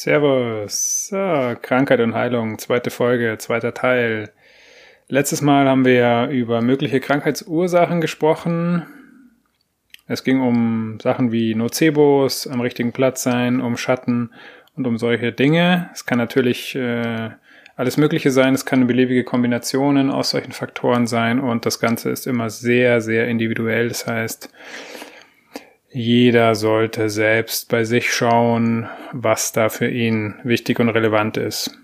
Servus. So, Krankheit und Heilung, zweite Folge, zweiter Teil. Letztes Mal haben wir ja über mögliche Krankheitsursachen gesprochen. Es ging um Sachen wie Nocebos, am richtigen Platz sein, um Schatten und um solche Dinge. Es kann natürlich äh, alles Mögliche sein, es kann beliebige Kombinationen aus solchen Faktoren sein und das Ganze ist immer sehr, sehr individuell. Das heißt, jeder sollte selbst bei sich schauen, was da für ihn wichtig und relevant ist.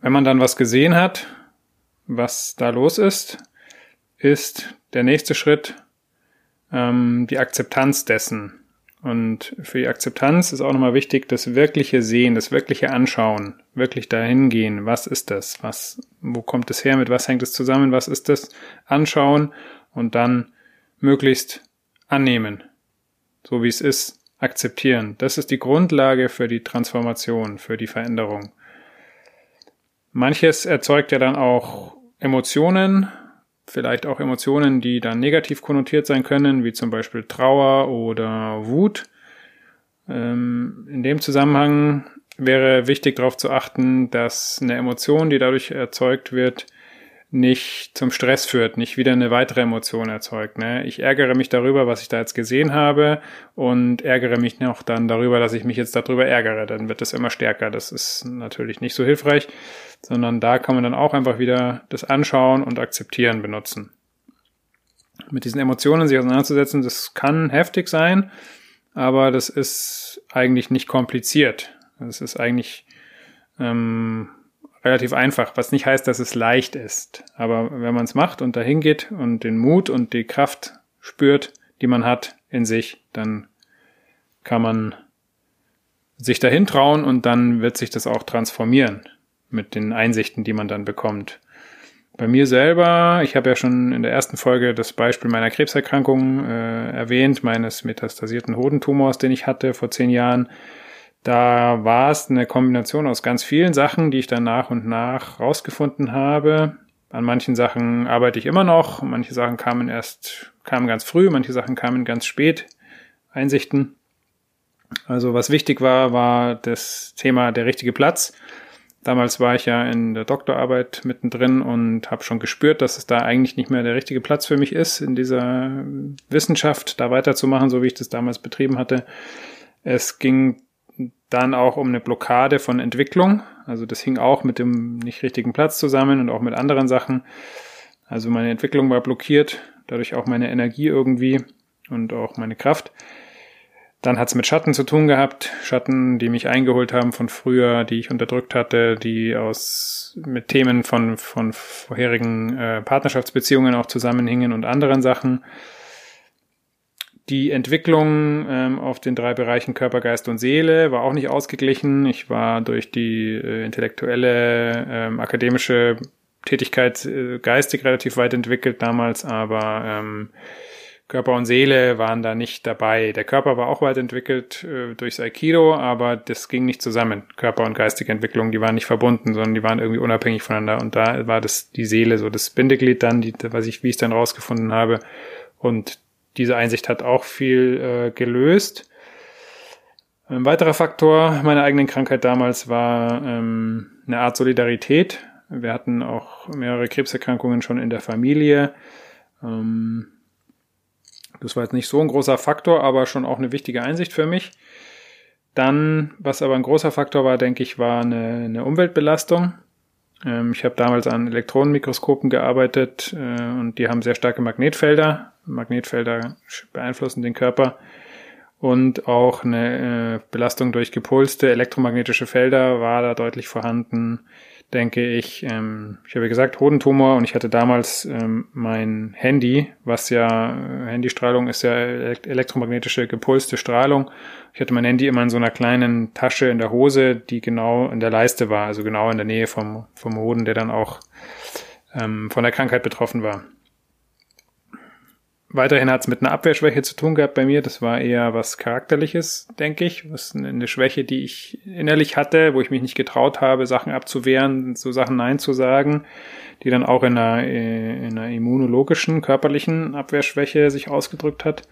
Wenn man dann was gesehen hat, was da los ist, ist der nächste Schritt ähm, die Akzeptanz dessen. Und für die Akzeptanz ist auch nochmal wichtig, das wirkliche Sehen, das wirkliche Anschauen, wirklich dahin gehen. Was ist das? Was, wo kommt es her? Mit was hängt es zusammen? Was ist das? Anschauen und dann möglichst annehmen, so wie es ist, akzeptieren. Das ist die Grundlage für die Transformation, für die Veränderung. Manches erzeugt ja dann auch Emotionen, vielleicht auch Emotionen, die dann negativ konnotiert sein können, wie zum Beispiel Trauer oder Wut. Ähm, in dem Zusammenhang wäre wichtig darauf zu achten, dass eine Emotion, die dadurch erzeugt wird, nicht zum Stress führt, nicht wieder eine weitere Emotion erzeugt. Ne? Ich ärgere mich darüber, was ich da jetzt gesehen habe und ärgere mich noch dann darüber, dass ich mich jetzt darüber ärgere. Dann wird das immer stärker. Das ist natürlich nicht so hilfreich, sondern da kann man dann auch einfach wieder das Anschauen und Akzeptieren benutzen. Mit diesen Emotionen sich auseinanderzusetzen, das kann heftig sein, aber das ist eigentlich nicht kompliziert. Das ist eigentlich ähm, relativ einfach, was nicht heißt, dass es leicht ist. Aber wenn man es macht und dahin geht und den Mut und die Kraft spürt, die man hat in sich, dann kann man sich dahin trauen und dann wird sich das auch transformieren mit den Einsichten, die man dann bekommt. Bei mir selber, ich habe ja schon in der ersten Folge das Beispiel meiner Krebserkrankung äh, erwähnt, meines metastasierten Hodentumors, den ich hatte vor zehn Jahren. Da war es eine Kombination aus ganz vielen Sachen, die ich dann nach und nach rausgefunden habe. An manchen Sachen arbeite ich immer noch, manche Sachen kamen erst, kamen ganz früh, manche Sachen kamen ganz spät. Einsichten. Also was wichtig war, war das Thema der richtige Platz. Damals war ich ja in der Doktorarbeit mittendrin und habe schon gespürt, dass es da eigentlich nicht mehr der richtige Platz für mich ist, in dieser Wissenschaft da weiterzumachen, so wie ich das damals betrieben hatte. Es ging dann auch um eine Blockade von Entwicklung. Also das hing auch mit dem nicht richtigen Platz zusammen und auch mit anderen Sachen. Also meine Entwicklung war blockiert, dadurch auch meine Energie irgendwie und auch meine Kraft. Dann hat es mit Schatten zu tun gehabt, Schatten, die mich eingeholt haben von früher, die ich unterdrückt hatte, die aus mit Themen von von vorherigen äh, Partnerschaftsbeziehungen auch zusammenhingen und anderen Sachen. Die Entwicklung ähm, auf den drei Bereichen Körper, Geist und Seele war auch nicht ausgeglichen. Ich war durch die äh, intellektuelle, ähm, akademische Tätigkeit äh, geistig relativ weit entwickelt damals, aber ähm, Körper und Seele waren da nicht dabei. Der Körper war auch weit entwickelt äh, durchs Aikido, aber das ging nicht zusammen. Körper und geistige Entwicklung, die waren nicht verbunden, sondern die waren irgendwie unabhängig voneinander. Und da war das die Seele so das Bindeglied dann, die, was ich, wie ich es dann rausgefunden habe. Und diese Einsicht hat auch viel äh, gelöst. Ein weiterer Faktor meiner eigenen Krankheit damals war ähm, eine Art Solidarität. Wir hatten auch mehrere Krebserkrankungen schon in der Familie. Ähm, das war jetzt nicht so ein großer Faktor, aber schon auch eine wichtige Einsicht für mich. Dann, was aber ein großer Faktor war, denke ich, war eine, eine Umweltbelastung. Ähm, ich habe damals an Elektronenmikroskopen gearbeitet äh, und die haben sehr starke Magnetfelder. Magnetfelder beeinflussen den Körper. Und auch eine äh, Belastung durch gepulste elektromagnetische Felder war da deutlich vorhanden denke ich, ähm, ich habe gesagt, Hodentumor und ich hatte damals ähm, mein Handy, was ja, äh, Handystrahlung ist ja elektromagnetische gepulste Strahlung. Ich hatte mein Handy immer in so einer kleinen Tasche in der Hose, die genau in der Leiste war, also genau in der Nähe vom, vom Hoden, der dann auch ähm, von der Krankheit betroffen war. Weiterhin hat es mit einer Abwehrschwäche zu tun gehabt bei mir. Das war eher was Charakterliches, denke ich. Was eine Schwäche, die ich innerlich hatte, wo ich mich nicht getraut habe, Sachen abzuwehren, so Sachen Nein zu sagen, die dann auch in einer, äh, in einer immunologischen, körperlichen Abwehrschwäche sich ausgedrückt hat.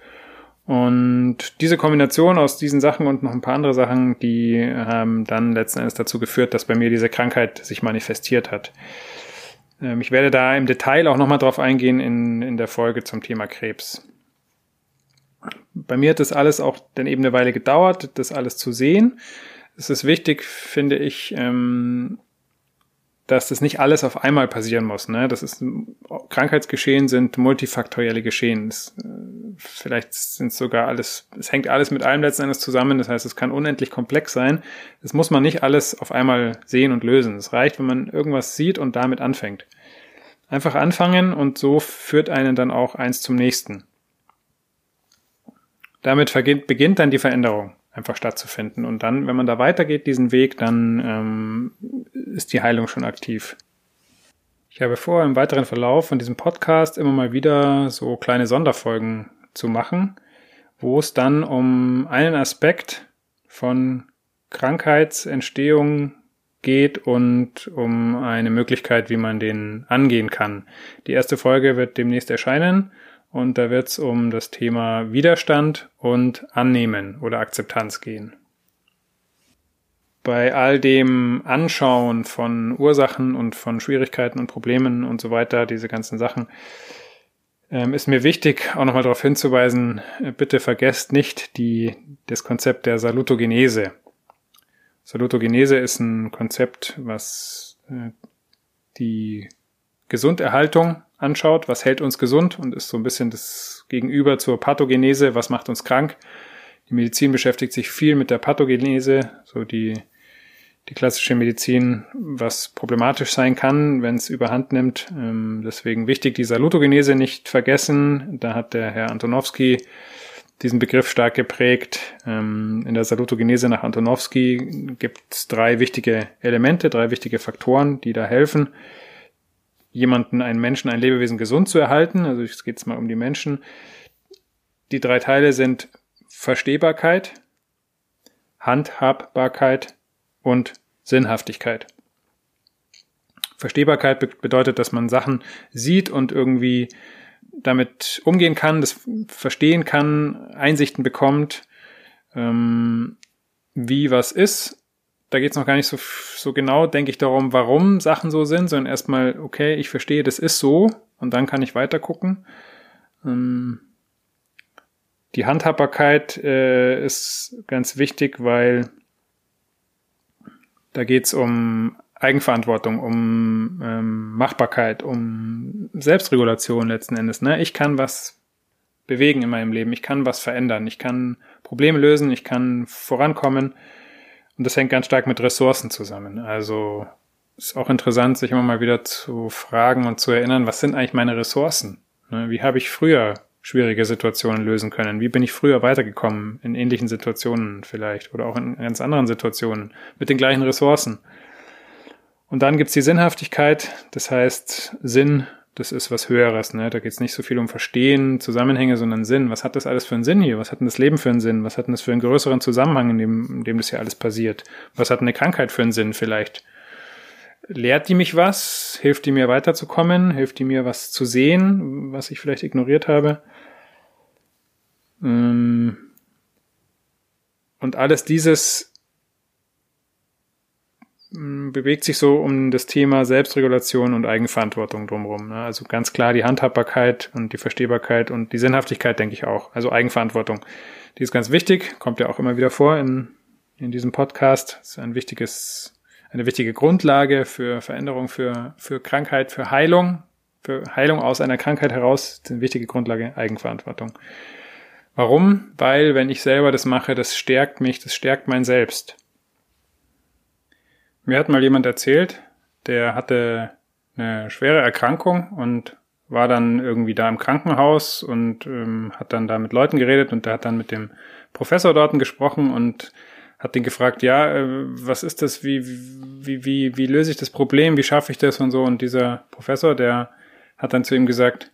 Und diese Kombination aus diesen Sachen und noch ein paar andere Sachen, die haben dann letzten Endes dazu geführt, dass bei mir diese Krankheit sich manifestiert hat. Ähm, ich werde da im Detail auch nochmal drauf eingehen in, in der Folge zum Thema Krebs. Bei mir hat das alles auch dann eben eine Weile gedauert, das alles zu sehen. Es ist wichtig, finde ich, ähm, dass das nicht alles auf einmal passieren muss. Ne? Das ist Krankheitsgeschehen sind multifaktorielle Geschehen. Das, äh, vielleicht sind sogar alles, es hängt alles mit allem letzten Endes zusammen. Das heißt, es kann unendlich komplex sein. Das muss man nicht alles auf einmal sehen und lösen. Es reicht, wenn man irgendwas sieht und damit anfängt. Einfach anfangen und so führt einen dann auch eins zum nächsten. Damit beginnt dann die Veränderung einfach stattzufinden. Und dann, wenn man da weitergeht, diesen Weg, dann ähm, ist die Heilung schon aktiv. Ich habe vor, im weiteren Verlauf von diesem Podcast immer mal wieder so kleine Sonderfolgen zu machen, wo es dann um einen Aspekt von Krankheitsentstehung geht und um eine Möglichkeit, wie man den angehen kann. Die erste Folge wird demnächst erscheinen und da wird es um das Thema Widerstand und Annehmen oder Akzeptanz gehen. Bei all dem Anschauen von Ursachen und von Schwierigkeiten und Problemen und so weiter, diese ganzen Sachen, ähm, ist mir wichtig, auch nochmal darauf hinzuweisen, äh, bitte vergesst nicht die, das Konzept der Salutogenese. Salutogenese ist ein Konzept, was äh, die Gesunderhaltung anschaut, was hält uns gesund und ist so ein bisschen das Gegenüber zur Pathogenese, was macht uns krank. Die Medizin beschäftigt sich viel mit der Pathogenese, so die, die klassische Medizin, was problematisch sein kann, wenn es überhand nimmt. Ähm, deswegen wichtig, die Salutogenese nicht vergessen. Da hat der Herr Antonowski diesen Begriff stark geprägt. Ähm, in der Salutogenese nach Antonowski gibt es drei wichtige Elemente, drei wichtige Faktoren, die da helfen jemanden, einen Menschen, ein Lebewesen gesund zu erhalten. Also es geht mal um die Menschen. Die drei Teile sind Verstehbarkeit, Handhabbarkeit und Sinnhaftigkeit. Verstehbarkeit bedeutet, dass man Sachen sieht und irgendwie damit umgehen kann, das verstehen kann, Einsichten bekommt, ähm, wie was ist da geht es noch gar nicht so, so genau, denke ich, darum, warum Sachen so sind, sondern erstmal, okay, ich verstehe, das ist so und dann kann ich weiter gucken. Ähm, die Handhabbarkeit äh, ist ganz wichtig, weil da geht es um Eigenverantwortung, um ähm, Machbarkeit, um Selbstregulation letzten Endes. Ne? Ich kann was bewegen in meinem Leben, ich kann was verändern, ich kann Probleme lösen, ich kann vorankommen und das hängt ganz stark mit Ressourcen zusammen. Also ist auch interessant, sich immer mal wieder zu fragen und zu erinnern, was sind eigentlich meine Ressourcen? Ne, wie habe ich früher schwierige Situationen lösen können? Wie bin ich früher weitergekommen in ähnlichen Situationen vielleicht oder auch in ganz anderen Situationen mit den gleichen Ressourcen? Und dann gibt's die Sinnhaftigkeit, das heißt Sinn das ist was Höheres. Ne? Da geht es nicht so viel um Verstehen, Zusammenhänge, sondern Sinn. Was hat das alles für einen Sinn hier? Was hat denn das Leben für einen Sinn? Was hat denn das für einen größeren Zusammenhang, in dem, in dem das hier alles passiert? Was hat eine Krankheit für einen Sinn vielleicht? Lehrt die mich was? Hilft die mir weiterzukommen? Hilft die mir was zu sehen, was ich vielleicht ignoriert habe? Ähm, und alles dieses bewegt sich so um das Thema Selbstregulation und Eigenverantwortung drumherum. Ne? Also ganz klar die Handhabbarkeit und die Verstehbarkeit und die Sinnhaftigkeit, denke ich auch. Also Eigenverantwortung. Die ist ganz wichtig, kommt ja auch immer wieder vor in, in diesem Podcast. Das ist ein wichtiges, eine wichtige Grundlage für Veränderung, für, für Krankheit, für Heilung. Für Heilung aus einer Krankheit heraus ist eine wichtige Grundlage Eigenverantwortung. Warum? Weil, wenn ich selber das mache, das stärkt mich, das stärkt mein Selbst. Mir hat mal jemand erzählt, der hatte eine schwere Erkrankung und war dann irgendwie da im Krankenhaus und ähm, hat dann da mit Leuten geredet und der hat dann mit dem Professor dort gesprochen und hat den gefragt, ja, äh, was ist das, wie, wie, wie, wie löse ich das Problem, wie schaffe ich das und so. Und dieser Professor, der hat dann zu ihm gesagt,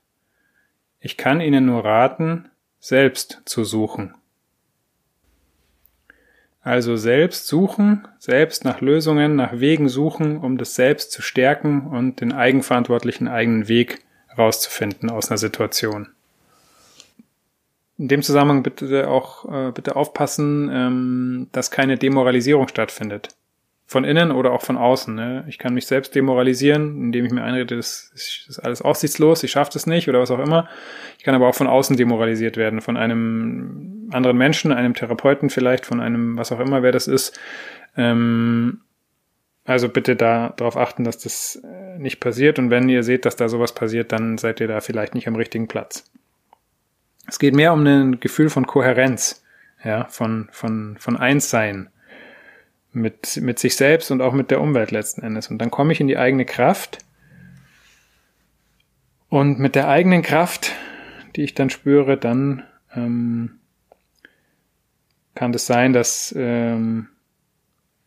ich kann Ihnen nur raten, selbst zu suchen. Also selbst suchen, selbst nach Lösungen, nach Wegen suchen, um das Selbst zu stärken und den eigenverantwortlichen eigenen Weg rauszufinden aus einer Situation. In dem Zusammenhang bitte auch äh, bitte aufpassen, ähm, dass keine Demoralisierung stattfindet. Von innen oder auch von außen. Ne? Ich kann mich selbst demoralisieren, indem ich mir einrede, das ist alles aussichtslos, ich schaffe das nicht oder was auch immer. Ich kann aber auch von außen demoralisiert werden, von einem anderen Menschen, einem Therapeuten vielleicht, von einem, was auch immer, wer das ist. Ähm, also bitte da darauf achten, dass das äh, nicht passiert. Und wenn ihr seht, dass da sowas passiert, dann seid ihr da vielleicht nicht am richtigen Platz. Es geht mehr um ein Gefühl von Kohärenz, ja, von, von, von Einssein mit, mit sich selbst und auch mit der Umwelt letzten Endes. Und dann komme ich in die eigene Kraft. Und mit der eigenen Kraft, die ich dann spüre, dann ähm, kann es das sein, dass, ähm,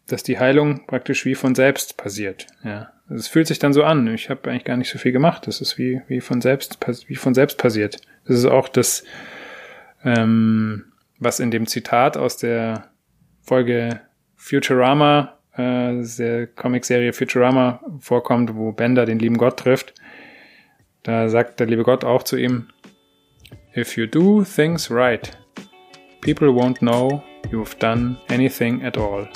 dass die Heilung praktisch wie von selbst passiert. Ja, also es fühlt sich dann so an. Ich habe eigentlich gar nicht so viel gemacht. Das ist wie wie von selbst wie von selbst passiert. Das ist auch das, ähm, was in dem Zitat aus der Folge Futurama, äh, der Comicserie Futurama vorkommt, wo Bender den lieben Gott trifft. Da sagt der liebe Gott auch zu ihm, If you do things right, people won't know you've done anything at all.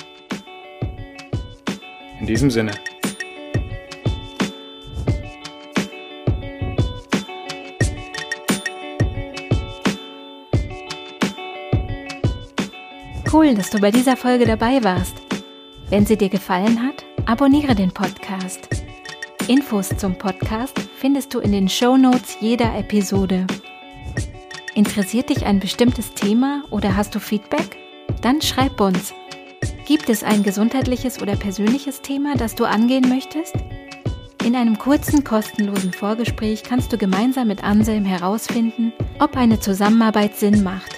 In diesem Sinne. Cool, dass du bei dieser Folge dabei warst. Wenn sie dir gefallen hat, abonniere den Podcast. Infos zum Podcast findest du in den Show Notes jeder Episode. Interessiert dich ein bestimmtes Thema oder hast du Feedback? Dann schreib uns. Gibt es ein gesundheitliches oder persönliches Thema, das du angehen möchtest? In einem kurzen, kostenlosen Vorgespräch kannst du gemeinsam mit Anselm herausfinden, ob eine Zusammenarbeit Sinn macht.